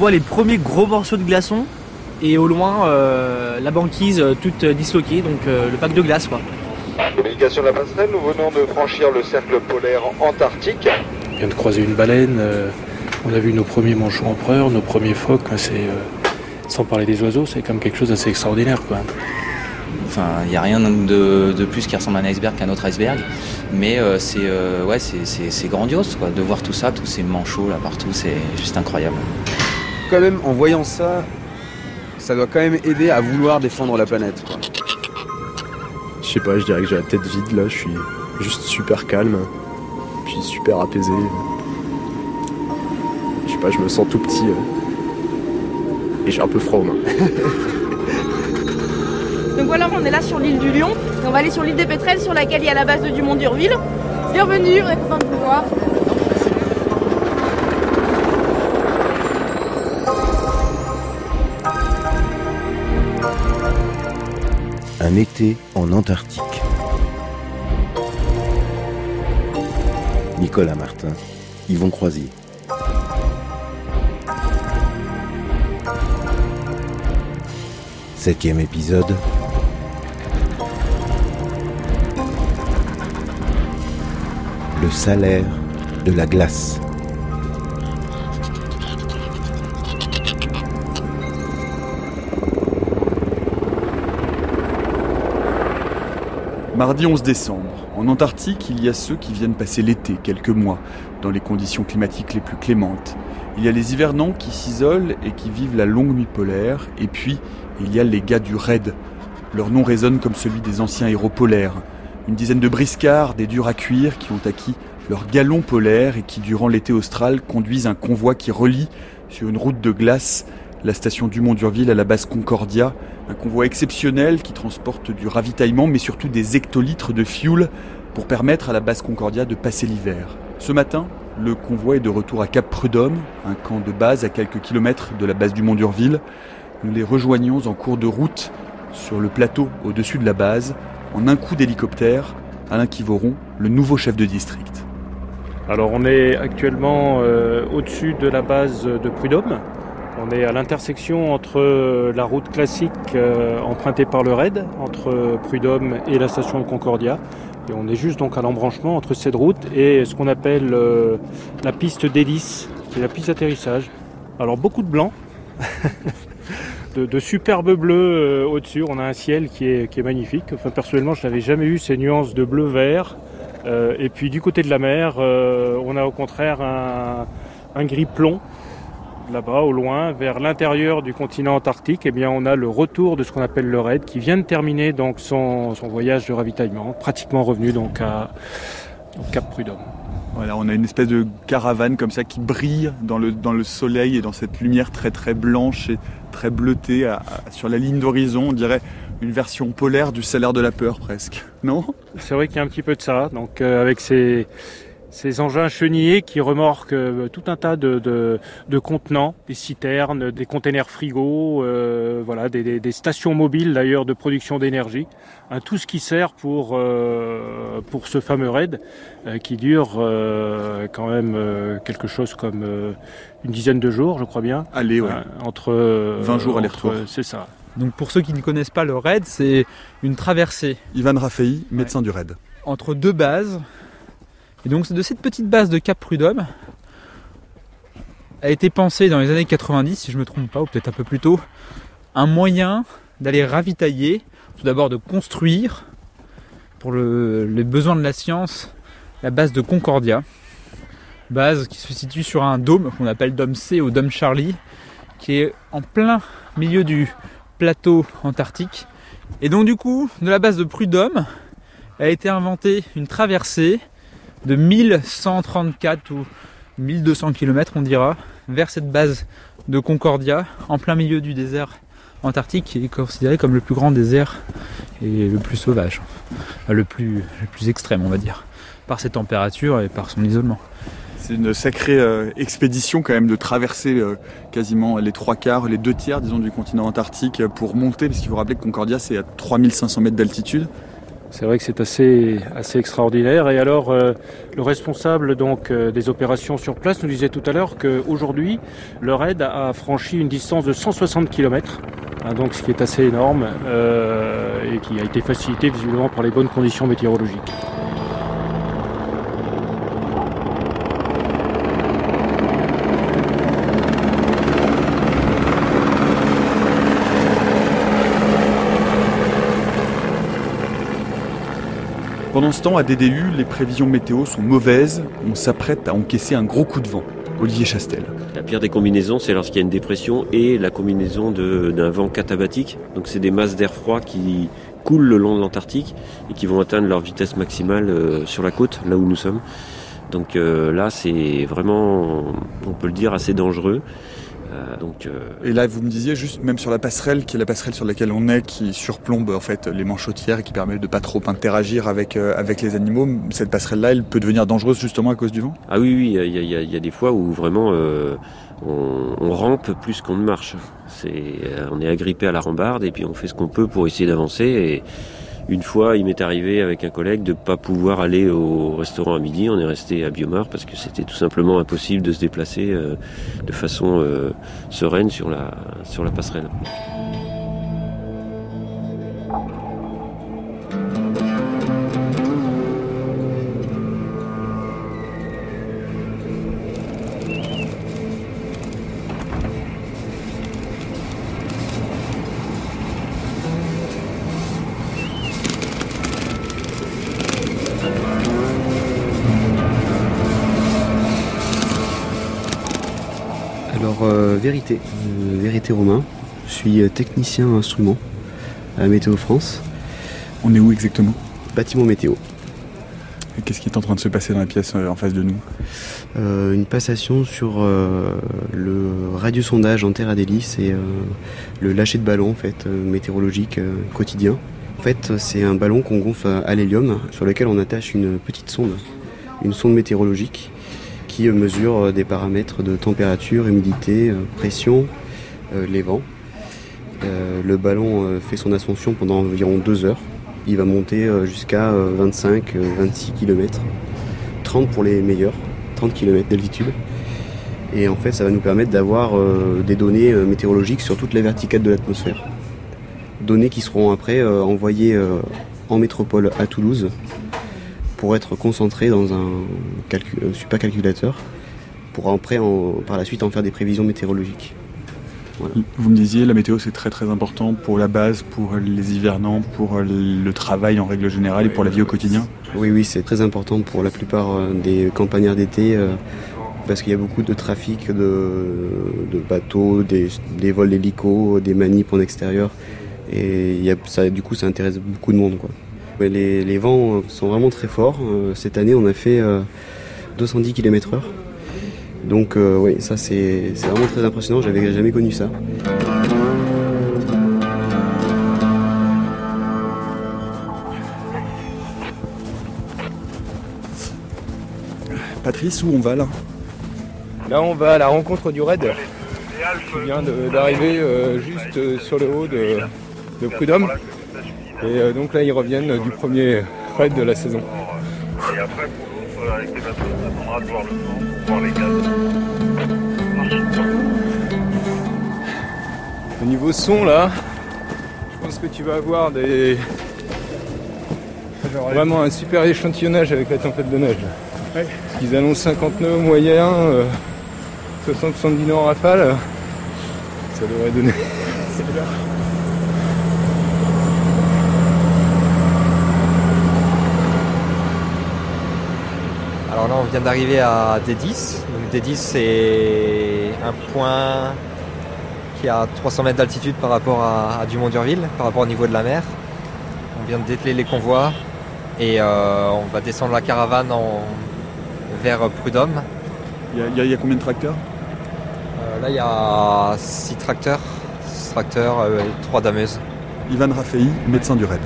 voit les premiers gros morceaux de glaçons et au loin la banquise toute disloquée, donc le pack de glace quoi. Communication de la passerelle, nous venons de franchir le cercle polaire antarctique. On vient de croiser une baleine, on a vu nos premiers manchots empereurs, nos premiers phoques, c'est sans parler des oiseaux, c'est quand même quelque chose d'assez extraordinaire. Quoi. Enfin, il n'y a rien de, plus qui ressemble à un iceberg qu'un autre iceberg. Mais euh, c'est euh, ouais, c'est grandiose quoi, de voir tout ça, tous ces manchots là partout, c'est juste incroyable. Quand même, en voyant ça, ça doit quand même aider à vouloir défendre la planète. Je sais pas, je dirais que j'ai la tête vide là, je suis juste super calme, puis super apaisé. Je sais pas, je me sens tout petit. Euh et j'ai un peu froid aux mains. Donc voilà, on est là sur l'île du Lion. Et on va aller sur l'île des Pétrels sur laquelle il y a la base de Dumont d'Urville. Bienvenue, on est content de vous voir. Un été en Antarctique. Nicolas Martin, Yvon Croisier. Septième épisode. Le salaire de la glace. Mardi 11 décembre. En Antarctique, il y a ceux qui viennent passer l'été, quelques mois, dans les conditions climatiques les plus clémentes. Il y a les hivernants qui s'isolent et qui vivent la longue nuit polaire, et puis il y a les gars du raid. Leur nom résonne comme celui des anciens héros polaires. Une dizaine de briscards, des durs à cuire, qui ont acquis leur galon polaire et qui, durant l'été austral, conduisent un convoi qui relie, sur une route de glace, la station Dumont d'Urville à la base Concordia. Un convoi exceptionnel qui transporte du ravitaillement, mais surtout des hectolitres de fuel pour permettre à la base Concordia de passer l'hiver. Ce matin, le convoi est de retour à Cap Prud'homme, un camp de base à quelques kilomètres de la base Dumont d'Urville. Nous les rejoignons en cours de route sur le plateau au-dessus de la base, en un coup d'hélicoptère, Alain Kivoron, le nouveau chef de district. Alors on est actuellement euh, au-dessus de la base de Prud'homme. On est à l'intersection entre euh, la route classique euh, empruntée par le RAID, entre Prud'homme et la station de Concordia. Et on est juste donc à l'embranchement entre cette route et ce qu'on appelle la piste d'hélice, qui est la piste d'atterrissage. Alors beaucoup de blanc. de, superbes bleus euh, au-dessus. On a un ciel qui est, magnifique. Enfin, personnellement, je n'avais jamais eu ces nuances de bleu-vert. Euh, et puis du côté de la mer, euh, on a au contraire un, gris plomb. Là-bas, au loin, vers l'intérieur du continent antarctique, eh bien, on a le retour de ce qu'on appelle le raid, qui vient de terminer donc son, voyage de ravitaillement, pratiquement revenu donc à, au Cap Prud'homme. Voilà, on a une espèce de caravane comme ça qui brille dans le, dans le soleil et dans cette lumière très très blanche et très bleutée sur la ligne d'horizon. On dirait une version polaire du salaire de la peur presque, non? C'est vrai qu'il y a un petit peu de ça. Donc euh, avec ces, ces engins chenillés qui remorquent euh, tout un tas de, de, contenants, des citernes, des containers frigos, euh, voilà, des, des, stations mobiles d'ailleurs de production d'énergie, hein, tout ce qui sert pour euh, pour ce fameux raid qui dure quand même quelque chose comme une dizaine de jours, je crois bien. Allez, ouais. entre 20 jours aller-retour. C'est ça. Donc pour ceux qui ne connaissent pas le raid, c'est une traversée. Ivan Rafei, médecin du raid. Entre deux bases et donc de cette petite base de Cap Prud'homme a été pensé dans les années 90, si je ne me trompe pas, ou peut-être un peu plus tôt, un moyen d'aller ravitailler, tout d'abord de construire, pour les besoins de la science, la base de Concordia. Base qui se situe sur un dôme qu'on appelle dôme C ou dôme Charlie, qui est en plein milieu du plateau antarctique. Et donc du coup, de la base de Prud'homme a été inventée une traversée de 1134 ou 1200 km on dira vers cette base de Concordia en plein milieu du désert antarctique qui est considéré comme le plus grand désert et le plus sauvage, le plus, le plus extrême on va dire, par ses températures et par son isolement. C'est une sacrée euh, expédition quand même de traverser euh, quasiment les trois quarts, les deux tiers disons du continent antarctique pour monter, parce qu'il faut rappeler que Concordia c'est à 3500 mètres d'altitude. C'est vrai que c'est assez, assez extraordinaire. Et alors, euh, le responsable donc euh, des opérations sur place nous disait tout à l'heure qu'aujourd'hui, le raid a franchi une distance de 160 km, hein, donc ce qui est assez énorme euh, et qui a été facilité visiblement par les bonnes conditions météorologiques. Pendant ce temps, à DDU, les prévisions météo sont mauvaises. On s'apprête à encaisser un gros coup de vent. Olivier Chastel. La pire des combinaisons, c'est lorsqu'il y a une dépression et la combinaison d'un vent katabatique. Donc c'est des masses d'air froid qui coulent le long de l'Antarctique et qui vont atteindre leur vitesse maximale euh, sur la côte, là où nous sommes. Donc euh, là, c'est vraiment, on peut le dire, assez dangereux. Euh, donc, euh, Et là, vous me disiez juste, même sur la passerelle, qui est la passerelle sur laquelle on est, qui surplombe en fait les manchotières et qui permet de pas trop interagir avec, euh, avec les animaux, cette passerelle-là, elle peut devenir dangereuse justement à cause du vent? Ah oui, oui, il y a, y y des fois où vraiment on, on rampe plus qu'on ne marche. C'est, on est agrippé à la rambarde et puis on fait ce qu'on peut pour essayer d'avancer. Et une fois, il m'est arrivé avec un collègue de pas pouvoir aller au restaurant à midi. On est resté à Biomar parce que c'était tout simplement impossible de se déplacer euh, de façon euh, sereine sur la, sur la passerelle. Vérité, euh, vérité Romain. Je suis euh, technicien instrument à Météo France. On est où exactement? Bâtiment météo. Qu'est-ce qui est en train de se passer dans la pièce euh, en face de nous? Euh, une passation sur euh, le radiosondage en terre Adélis et euh, le lâcher de ballon en fait, météorologique quotidien. En fait, c'est un ballon qu'on gonfle à l'hélium sur lequel on attache une petite sonde, une sonde météorologique qui euh, mesure euh, des paramètres de température, humidité, euh, pression, les vents. Le ballon fait son ascension pendant environ deux heures. Il va monter jusqu'à 25-26 km, 30 pour les meilleurs, 30 km d'altitude. Et en fait, ça va nous permettre d'avoir des données météorologiques sur toute la verticale de l'atmosphère. Données qui seront après envoyées en métropole à Toulouse pour être concentrées dans un, calcul- un supercalculateur pour après, en- par la suite, en faire des prévisions météorologiques. Voilà. Vous me disiez, la météo c'est très très important pour la base, pour les hivernants, pour euh, le travail en règle générale et pour la vie au quotidien. Oui, oui, c'est très important pour la plupart euh, des campagnards d'été euh, parce qu'il y a beaucoup de trafic de, de bateaux, des, des vols d'hélicos, des manips en extérieur. Et il y a, ça, du coup, ça intéresse beaucoup de monde. Quoi. Mais les, les vents euh, sont vraiment très forts. Euh, Cette année, on a fait euh, 210 km/h. Donc, euh, oui, ça c'est vraiment très impressionnant. J'avais jamais connu ça. Patrice, où on va là? Là, on va à la rencontre du raid qui vient d'arriver euh, juste euh, sur le haut de, de Prud'homme. Et euh, donc là, ils reviennent du premier raid de la saison. Et après, pour l'autre, avec les bateaux, on attendra de voir le temps, pour voir les gaz. Au niveau son, là, je pense que tu vas avoir des... vraiment un super échantillonnage avec la tempête de neige. Parce qu'ils annoncent 50 nœuds moyens, euh, 60-70 nœuds en rafale. Ça devrait donner. On vient d'arriver à D10. Donc D10, c'est un point qui est à 300 mètres d'altitude par rapport à, à Dumont-Durville, par rapport au niveau de la mer. On vient de dételer les convois et euh, on va descendre la caravane en- vers Prud'homme. Il y a- y, y combien de tracteurs? Euh, là, il y a 6 tracteurs, 6 tracteurs euh, et 3 dameuses. Ivan Rafei, médecin du raid.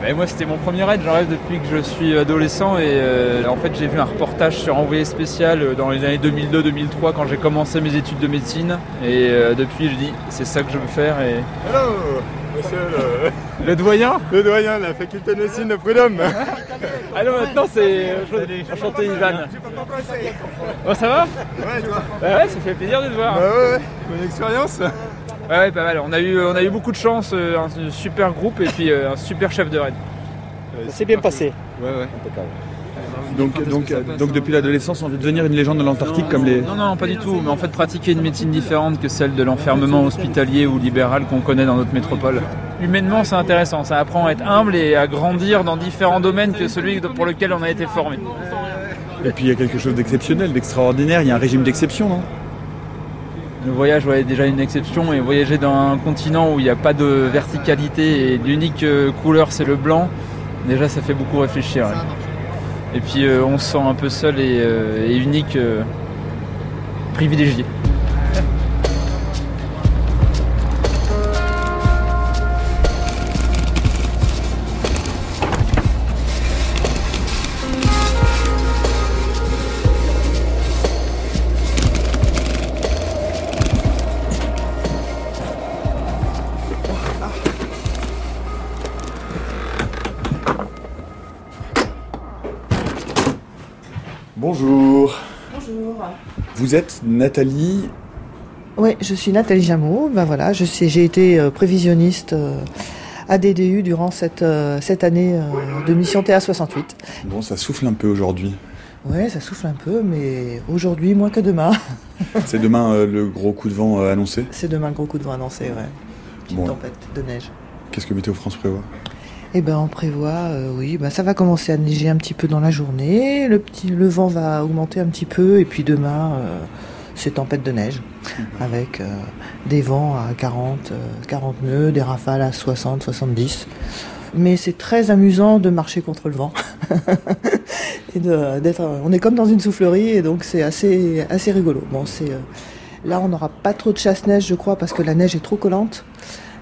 Ben, moi c'était mon premier raid, j'en rêve depuis que je suis adolescent et euh, en fait j'ai vu un reportage sur Envoyé spécial euh, dans les années 2002-2003 quand j'ai commencé mes études de médecine et euh, depuis je dis c'est ça que je veux faire et Hello Monsieur le... Le doyen Le doyen de la faculté de médecine de Prud'homme. Alors maintenant c'est enchanté Ivan. Bon ça va? Ouais, toi Bah ouais, ça fait plaisir de te voir. Bah ouais, ouais. Bonne expérience Ouais, ouais, pas mal. On a eu, on a eu beaucoup de chance, euh, un super groupe et puis euh, un super chef de raid. Ça s'est bien passé. Ouais, ouais. Donc, donc, euh, donc depuis l'adolescence, on veut devenir une légende de l'Antarctique comme les. Non, non, pas du tout. Mais en fait, pratiquer une médecine différente que celle de l'enfermement hospitalier ou libéral qu'on connaît dans notre métropole. Humainement, c'est intéressant. Ça apprend à être humble et à grandir dans différents domaines que celui pour lequel on a été formé. Et puis il y a quelque chose d'exceptionnel, d'extraordinaire. Il y a un régime d'exception, non? Le voyage ouais, est déjà une exception et voyager dans un continent où il n'y a pas de verticalité et l'unique euh, couleur c'est le blanc, déjà ça fait beaucoup réfléchir. ouais. Et puis euh, on se sent un peu seul et, euh, et unique, euh, privilégié. Vous êtes Nathalie. Oui, je suis Nathalie Jameau. Ben voilà, j'ai été euh, prévisionniste euh, à DDU durant cette, euh, cette année euh, de mission TA68. Bon, ça souffle un peu aujourd'hui. Oui, ça souffle un peu, mais aujourd'hui moins que demain. C'est demain euh, le gros coup de vent euh, annoncé. C'est demain le gros coup de vent annoncé, ouais. Petite Bon. tempête de neige. Qu'est-ce que Météo France prévoit? Eh ben, on prévoit, euh, oui, ben, ça va commencer à neiger un petit peu dans la journée. Le petit, le vent va augmenter un petit peu, et puis demain, euh, c'est tempête de neige, avec euh, des vents à 40, euh, 40 nœuds, des rafales à 60, 70. Mais c'est très amusant de marcher contre le vent. et de- d'être, on est comme dans une soufflerie, et donc c'est assez, assez rigolo. Bon, c'est, là, on n'aura pas trop de chasse-neige, je crois, parce que la neige est trop collante.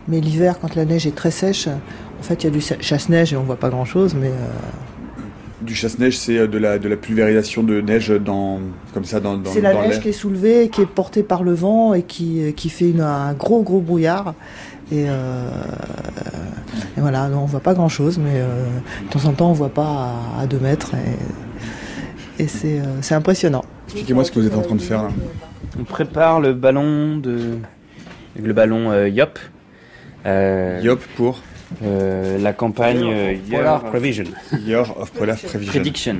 Mais l'hiver, quand la neige est très sèche, en fait, il y a du chasse-neige et on voit pas grand-chose, mais euh, Du chasse-neige, c'est euh, de la, de la pulvérisation de neige dans, comme ça dans, dans, c'est la dans neige qui est soulevée, qui est portée par le vent et qui, qui fait une- un gros gros brouillard. Et, euh, et voilà, non, on voit pas grand-chose, mais euh, de temps en temps, on voit pas à, 2 mètres. Et, et c'est, euh, c'est impressionnant. Expliquez-moi ce que vous êtes en train de faire là. On prépare le ballon de le ballon euh, YOP. Euh, YOP pour la campagne euh, Polar Year Prevision. Year of Polar Prevision. Prediction.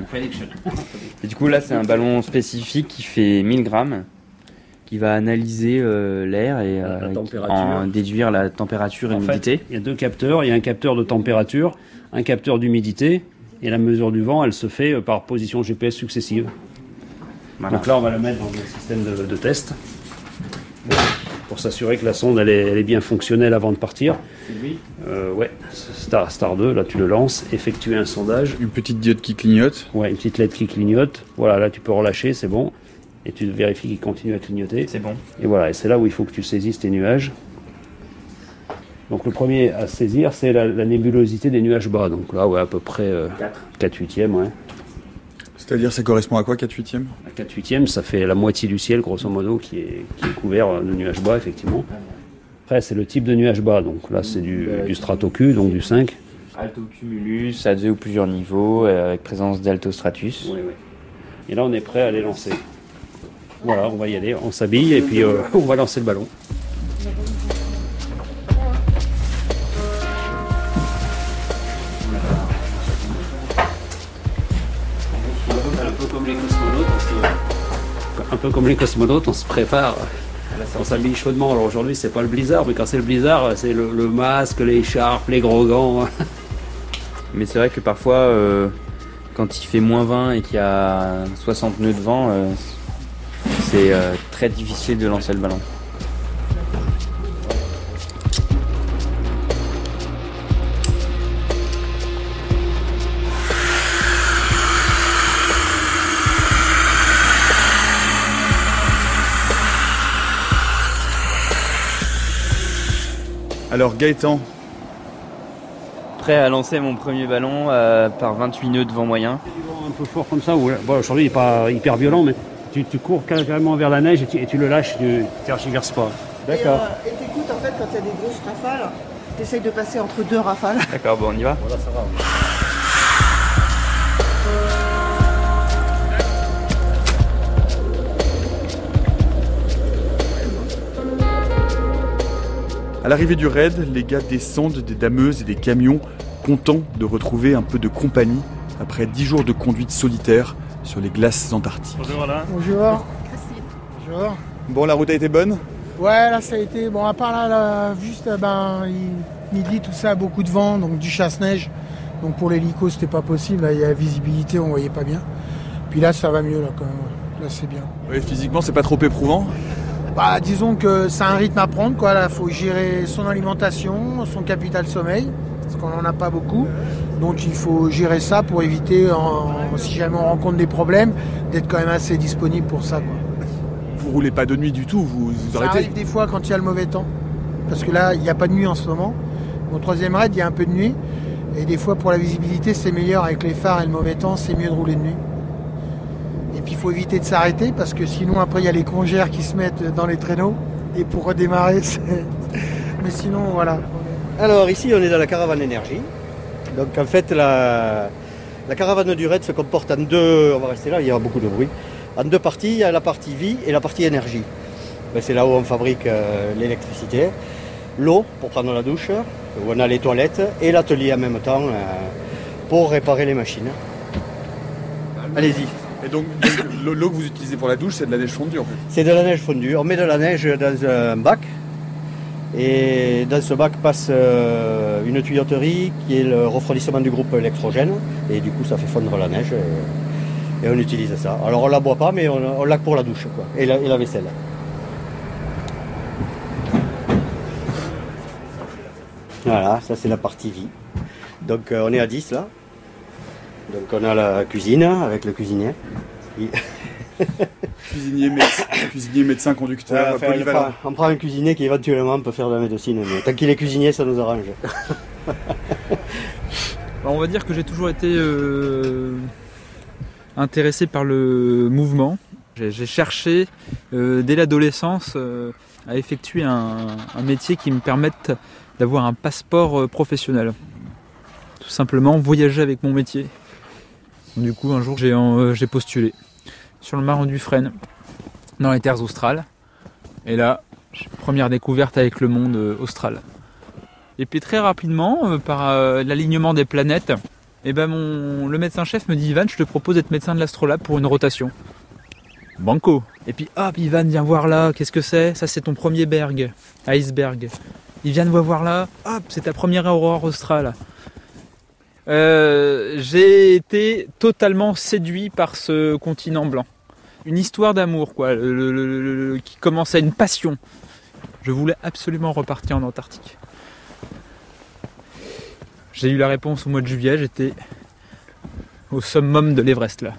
Et du coup là c'est un ballon spécifique qui fait 1000 grammes qui va analyser euh, l'air et euh, en déduire la température et l'humidité. il y a deux capteurs. Il y a un capteur de température, un capteur d'humidité. Et la mesure du vent, elle se fait euh, par position GPS successive. Voilà. Donc là, on va la mettre dans un système de, de test pour s'assurer que la sonde elle est, elle est bien fonctionnelle avant de partir. Euh, ouais, Star, Star 2, là tu le lances, effectuer un sondage. Une petite diode qui clignote. Ouais, une petite LED qui clignote. Voilà, là tu peux relâcher, c'est bon. Et tu vérifies qu'il continue à clignoter. C'est bon. Et voilà, et c'est là où il faut que tu saisisses tes nuages. Donc le premier à saisir, c'est la, la nébulosité des nuages bas. Donc là, ouais, à peu près euh, 4 huitièmes, ouais. C'est-à-dire, ça correspond à quoi 4 huitièmes? À 4 huitièmes, ça fait la moitié du ciel, grosso modo, qui est, qui est couvert de nuages bas, effectivement. Après, c'est le type de nuage bas. Donc là, c'est du, du stratocu, donc du 5. Altocumulus à deux ou plusieurs niveaux euh, avec présence d'altostratus. Oui, oui. Et là, on est prêt à les lancer. Voilà, on va y aller, on s'habille et puis euh, on va lancer le ballon. Comme les cosmonautes, on se prépare. On s'habille chaudement. Alors aujourd'hui, c'est pas le blizzard, mais quand c'est le blizzard, c'est le, le masque, l'écharpe, les gros gants. Mais c'est vrai que parfois, euh, quand il fait moins 20 et qu'il y a 60 nœuds de vent, euh, c'est euh, très difficile de lancer le ballon. Alors Gaëtan, Prêt à lancer mon premier ballon euh, par 28 nœuds de vent moyen. un peu fort comme ça. ou- Bon, aujourd'hui, il n'est pas hyper violent, mais tu, tu cours carrément vers la neige et tu, et tu le lâches, tu ne tergiverses pas. Et euh, et t'écoutes en fait quand il y a des grosses rafales, T'essayes de passer entre deux rafales. D'accord, bon, on y va Voilà, ça va. À l'arrivée du raid, les gars descendent des dameuses et des camions, contents de retrouver un peu de compagnie après 10 jours de conduite solitaire sur les glaces antarctiques. Bonjour Alain. Bonjour. Bonjour. Bon, la route a été bonne? Ouais, là ça a été. Bon, à part là, là, juste ben, il- midi, tout ça, beaucoup de vent, donc du chasse-neige. Donc pour l'hélico, c'était pas possible. Là, il y a la visibilité, on voyait pas bien. Puis là, ça va mieux, là, quand même. Là, c'est bien. Oui, physiquement, c'est pas trop éprouvant Bah, disons que c'est un rythme à prendre, quoi. Là, faut gérer son alimentation, son capital sommeil, parce qu'on en a pas beaucoup. Donc, il faut gérer ça pour éviter, en- si jamais on rencontre des problèmes, d'être quand même assez disponible pour ça, quoi. Vous roulez pas de nuit du tout, vous vous Ça arrêtez arrive des fois quand il y a le mauvais temps. Parce que là, il n'y a pas de nuit en ce moment. Mon troisième raid, il y a un peu de nuit. Et des fois, pour la visibilité, c'est meilleur avec les phares et le mauvais temps, c'est mieux de rouler de nuit. Il faut éviter de s'arrêter parce que sinon, après, il y a les congères qui se mettent dans les traîneaux. Et pour redémarrer, c'est. Mais sinon, voilà. Alors ici on est dans la caravane énergie. Donc en fait la, la caravane du raid se comporte en deux, on va rester là, il y aura beaucoup de bruit, en deux parties, il y a la partie vie et la partie énergie. Ben, c'est là où on fabrique euh, l'électricité, l'eau pour prendre la douche, où on a les toilettes et l'atelier en même temps euh, pour réparer les machines. Allez-y. Et donc, l'eau que vous utilisez pour la douche, c'est de la neige fondue en fait C'est de la neige fondue. On met de la neige dans un bac. Et dans ce bac passe euh, une tuyauterie qui est le refroidissement du groupe électrogène. Et du coup, ça fait fondre la neige. Et, on utilise ça. Alors, on la boit pas, mais on, l'a pour la douche quoi, et, la, et la vaisselle. Voilà, ça c'est la partie vie. Donc, euh, on est à 10 là. Donc, on a la cuisine avec le cuisinier. Il- Cuisinier, médecin, cuisinier, médecin, conducteur, Ouais, enfin, polyvalent. on, prend, on prend un cuisinier qui éventuellement peut faire de la médecine, mais tant qu'il est cuisinier, ça nous arrange. Bah, on va dire que j'ai toujours été euh, intéressé par le mouvement. J'ai j'ai cherché euh, dès l'adolescence euh, à effectuer un, un métier qui me permette d'avoir un passeport euh, professionnel. Tout simplement voyager avec mon métier. Du coup, un jour, j'ai euh, postulé sur le marin du Frêne, dans les terres australes. Et là, première découverte avec le monde euh, austral. Et puis très rapidement, euh, par l'alignement des planètes, eh ben mon, le médecin-chef me dit Ivan, je te propose d'être médecin de l'astrolabe pour une rotation. Banco. Et puis hop, Ivan, viens voir là, qu'est-ce que c'est? Ça c'est ton premier berg, iceberg. Il vient de voir là, hop, c'est ta première aurore australe. Euh, J'ai été totalement séduit par ce continent blanc. Une histoire d'amour, quoi, qui commençait une passion. Je voulais absolument repartir en Antarctique. J'ai eu la réponse au mois de juillet, j'étais au summum de l'Everest là.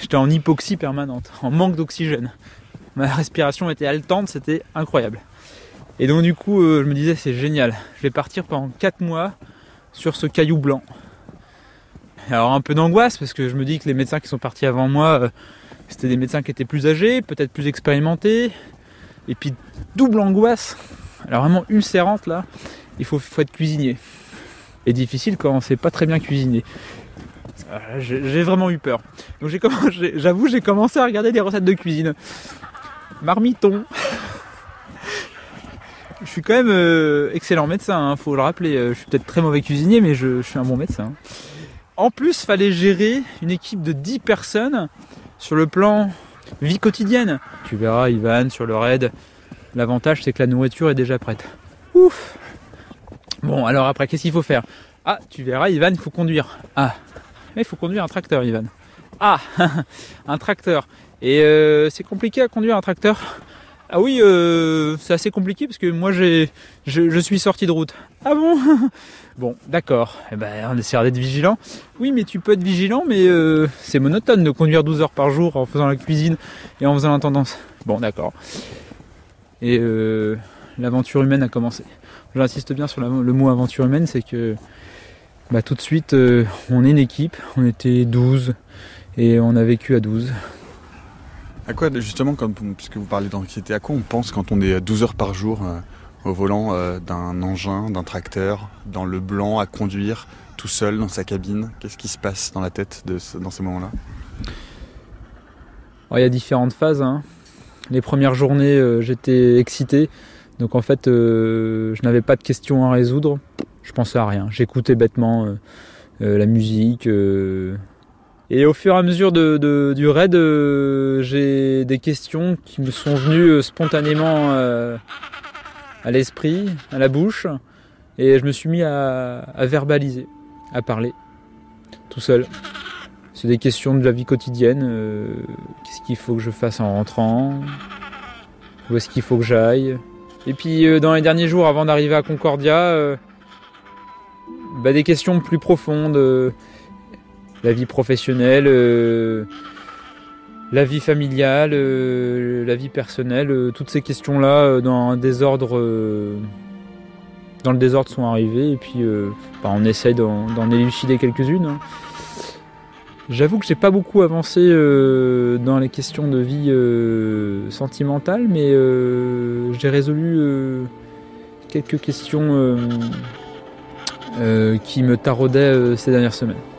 J'étais en hypoxie permanente, en manque d'oxygène. Ma respiration était haletante, c'était incroyable. Et donc du coup, euh, je me disais c'est génial. Je vais partir pendant 4 mois sur ce caillou blanc. Alors un peu d'angoisse parce que je me dis que les médecins qui sont partis avant moi, euh, c'était des médecins qui étaient plus âgés, peut-être plus expérimentés. Et puis double angoisse, alors vraiment ulcérante là, il faut, faut être cuisinier. Et difficile quand on sait pas très bien cuisiner. Euh, J'ai vraiment eu peur. Donc j'avoue j'ai commencé à regarder des recettes de cuisine. Marmiton. Je suis quand même euh, excellent médecin, hein, faut le rappeler. Euh, Je suis peut-être très mauvais cuisinier, mais je, suis un bon médecin. En plus, fallait gérer une équipe de 10 personnes sur le plan vie quotidienne. Tu verras, Ivan, sur le raid, l'avantage c'est que la nourriture est déjà prête. Ouf Bon, alors après, qu'est-ce qu'il faut faire? Ah, tu verras, Ivan, il faut conduire. Ah, il faut conduire un tracteur, Ivan. Ah, un tracteur. Et euh, c'est compliqué à conduire un tracteur? Ah oui, euh, c'est assez compliqué parce que moi, j'ai, je, suis sorti de route. Ah bon? Bon, d'accord. Eh ben, on essaiera d'être vigilant. Oui, mais tu peux être vigilant, mais euh, c'est monotone de conduire 12 heures par jour en faisant la cuisine et en faisant l'intendance. Bon, d'accord. Et euh, l'aventure humaine a commencé. J'insiste bien sur la- le mot aventure humaine, c'est que bah, tout de suite, on est une équipe, on était 12 et on a vécu à 12. À quoi, justement, quand puisque vous parlez d'anxiété, à quoi on pense quand on est à 12 heures par jour euh, au volant euh, d'un engin, d'un tracteur, dans le blanc, à conduire, tout seul dans sa cabine? Qu'est-ce qui se passe dans la tête ce- dans ces moments-là? Alors, il y a différentes phases. hein. Les premières journées, euh, j'étais excité. Donc en fait, je n'avais pas de questions à résoudre. Je pensais à rien. J'écoutais bêtement la musique. Et au fur et à mesure de, du raid, euh, j'ai des questions qui me sont venues euh, spontanément euh, à l'esprit, à la bouche. Et je me suis mis à, verbaliser, à parler, tout seul. C'est des questions de la vie quotidienne. Qu'est-ce qu'il faut que je fasse en rentrant? Où est-ce qu'il faut que j'aille? Et puis dans les derniers jours avant d'arriver à Concordia, bah, des questions plus profondes. La vie professionnelle, euh, la vie familiale, euh, la vie personnelle, euh, toutes ces questions-là dans un désordre. dans le désordre sont arrivées et puis bah, on essaye d'en élucider quelques-unes. hein. J'avoue que j'ai pas beaucoup avancé dans les questions de vie sentimentale, mais j'ai résolu quelques questions qui me taraudaient ces dernières semaines.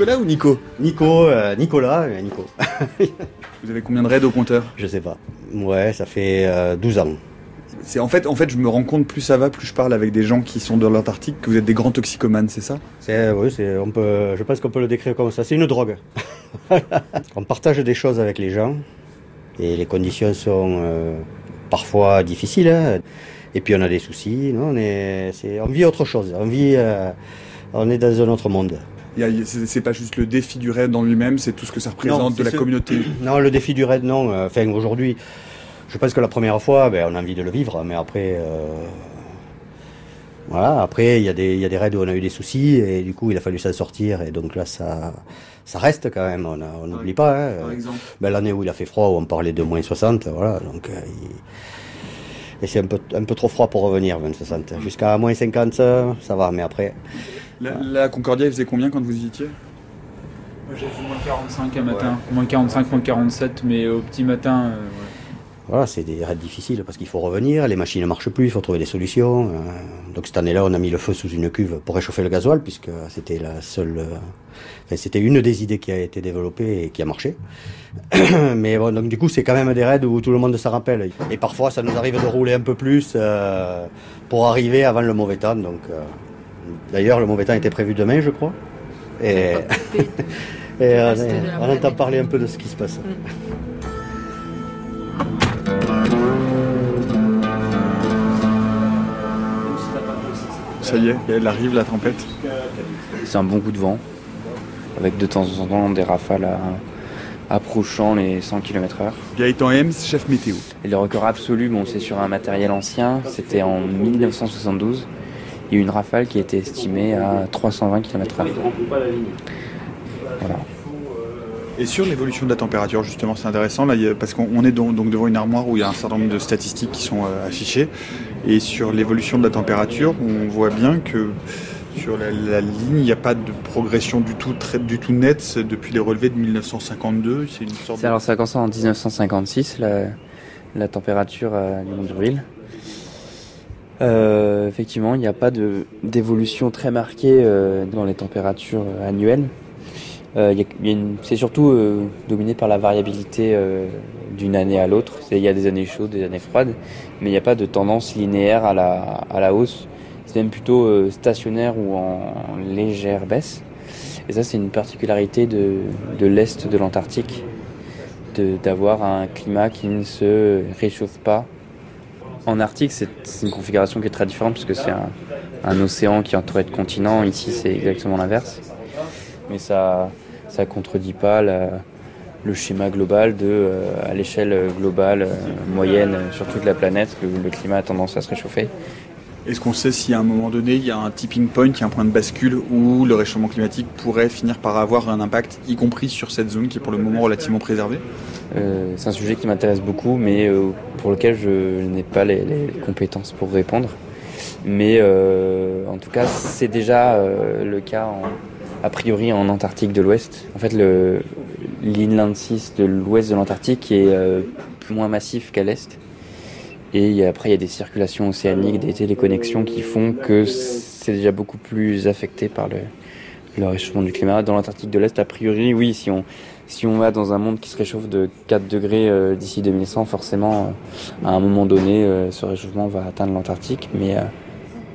Nicolas ou Nico Nico, euh, Nicolas, euh, Nico. Vous avez combien de raids au compteur Je sais pas. Ouais, ça fait euh, 12 ans. C'est en fait, en fait, je me rends compte plus ça va, plus je parle avec des gens qui sont dans l'Antarctique que vous êtes des grands toxicomanes, c'est ça? C'est, oui, c'est, on peut, je pense qu'on peut le décrire comme ça. C'est une drogue. on partage des choses avec les gens et les conditions sont euh, parfois difficiles. hein. Et puis on a des soucis. Non on, est, c'est, on vit autre chose. On vit, euh, on est dans un autre monde. C'est pas juste le défi du raid en lui-même, c'est tout ce que ça représente Non, de la ce- communauté. Non, le défi du raid, non. Euh, Enfin, aujourd'hui, je pense que la première fois, ben, on a envie de le vivre, mais après, euh, voilà. Après, il y a des, il y a des raids où on a eu des soucis et du coup, il a fallu s'en sortir et donc là, ça, ça reste quand même. On n'oublie pas. hein. Par exemple Ben, l'année où il a fait froid, où on parlait de moins 60, voilà. Donc, euh, il- et c'est un peu, un peu trop froid pour revenir, moins 60. Jusqu'à moins 50, ça ça va, mais après. La, la Concordia, il faisait combien quand vous y étiez J'ai fait moins 45 un matin, moins 45, moins 47, mais au petit matin, euh, Voilà, c'est des raids difficiles parce qu'il faut revenir, les machines ne marchent plus, il faut trouver des solutions. euh, donc cette année-là, on a mis le feu sous une cuve pour réchauffer le gasoil puisque c'était la seule, euh, enfin, c'était une des idées qui a été développée et qui a marché. Mais bon, donc du coup, c'est quand même des raids où tout le monde s'en rappelle. Et parfois, ça nous arrive de rouler un peu plus euh, pour arriver avant le mauvais temps. Donc, euh, d'ailleurs, le mauvais temps était prévu demain, je crois. Et, et on, est- on entend parler un peu de ce qui se passe. Ça y est, elle arrive la tempête. C'est un bon coup de vent, avec de temps en temps des rafales à- approchant les 100 km/h. Gaëtan Hems, chef météo. Et le record absolu, bon, c'est sur un matériel ancien, c'était en 1972. Il y a eu une rafale qui a été estimée à 320 km/h. Voilà. Et sur l'évolution de la température, justement, c'est intéressant, là, parce qu'on on est donc, devant une armoire où il y a un certain nombre de statistiques qui sont euh, affichées. Et sur l'évolution de la température, on voit bien que sur la, la ligne, il n'y a pas de progression du tout, très, du tout nette depuis les relevés de 1952. C'est une sorte C'est- Alors ça a commencé en 1956, la, la température euh, du Mondurville. Euh, effectivement, il n'y a pas d'évolution très marquée euh, dans les températures euh, annuelles. C'est surtout dominé par la variabilité d'une année à l'autre. Il y a des années chaudes, des années froides, mais il n'y a pas de tendance linéaire à la, à la hausse. C'est même plutôt stationnaire ou en légère baisse. Et ça, c'est une particularité de, de l'Est de l'Antarctique, d'avoir un climat qui ne se réchauffe pas. En Arctique, c'est une configuration qui est très différente puisque c'est un, océan qui est entouré de continents. Ici, c'est exactement l'inverse. Mais ça ça contredit pas le schéma global de, euh, à l'échelle globale, euh, moyenne, euh, sur toute la planète, le, le climat a tendance à se réchauffer. Est-ce qu'on sait si à un moment donné, il y a un tipping point, il y un point de bascule où le réchauffement climatique pourrait finir par avoir un impact, y compris sur cette zone qui est pour le moment relativement préservée? Euh, c'est un sujet qui m'intéresse beaucoup, mais euh, pour lequel je n'ai pas les, compétences pour répondre. Mais euh, en tout cas, c'est déjà le cas a priori en Antarctique de l'Ouest. En fait, l'inland 6 de l'Ouest de l'Antarctique est moins massif qu'à l'Est. Et après, il y a des circulations océaniques, des téléconnexions qui font que c'est déjà beaucoup plus affecté par le, réchauffement du climat. Dans l'Antarctique de l'Est, a priori, oui, si on, si on va dans un monde qui se réchauffe de 4 degrés euh, d'ici 2100, forcément, euh, à un moment donné, euh, ce réchauffement va atteindre l'Antarctique. Mais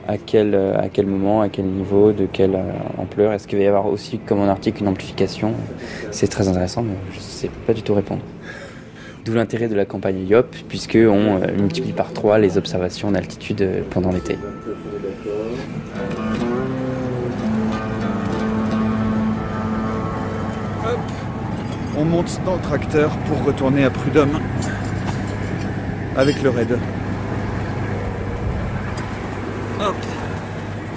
à, quel, à quel moment, à quel niveau, de quelle ampleur Est-ce qu'il va y avoir aussi, comme en Arctique, une amplification? C'est très intéressant, mais je ne sais pas du tout répondre. D'où l'intérêt de la campagne IOP, puisqu'on euh, multiplie par 3 les observations d'altitude euh, pendant l'été. On monte dans le tracteur pour retourner à Prud'homme avec le raid. Hop.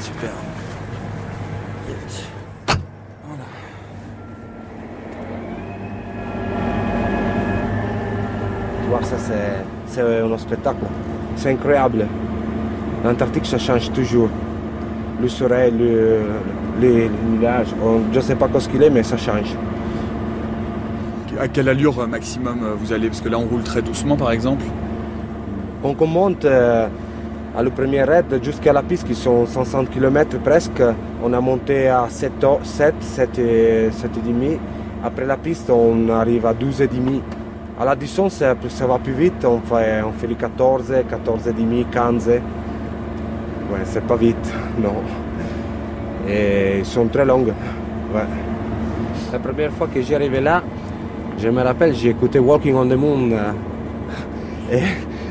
Super. Tu vois, ça c'est, un spectacle. C'est incroyable. L'Antarctique, ça change toujours. Le soleil, le, les, nuages, je ne sais pas ce qu'il est, mais ça change. À quelle allure euh, maximum euh, vous allez? Parce que là, on roule très doucement, par exemple. On monte euh, à le premier raid jusqu'à la piste qui sont 500 km presque. On a monté à 7, 7, 7, et, 7 et demi. Après la piste, on arrive à 12 et demi. À la distance, ça, ça va plus vite. On fait, on fait les 14, 14 et demi, 15. Ouais, c'est pas vite, non. Et ils sont très longues. Ouais. La première fois que j'y arrivé là, je me rappelle, j'ai écouté Walking on the Moon. euh,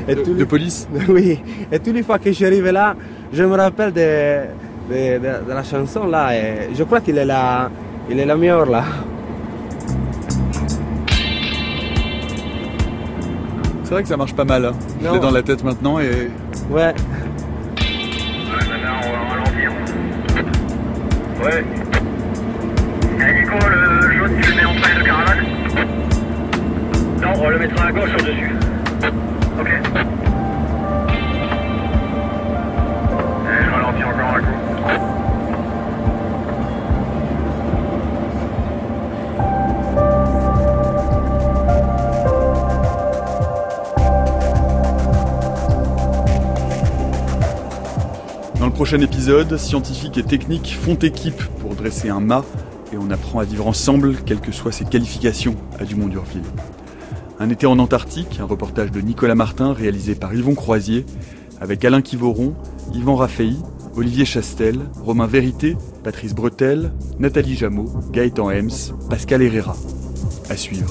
Et, et tous les- police Oui, et toutes les fois que j'arrive là, je me rappelle de, de, de- de la chanson là. Et je crois qu'il est la, il est la meilleure là. C'est vrai que ça marche pas mal. Hein. Je l'ai dans la tête maintenant et. Ouais. Maintenant, on va ralentir. Ouais. Eh, Nico, le jaune, tu le mets en train de caravane? Non, on le mettra à gauche au-dessus. Prochain épisode, scientifiques et techniques font équipe pour dresser un mât et on apprend à vivre ensemble, quelles que soient ses qualifications à Dumont-Durville. Un été en Antarctique, un reportage de Nicolas Martin réalisé par Yvon Croisier, avec Alain Quivoron, Yvan Raffey, Olivier Chastel, Romain Vérité, Patrice Bretel, Nathalie Jameau, Gaëtan Hems, Pascal Herrera. À suivre.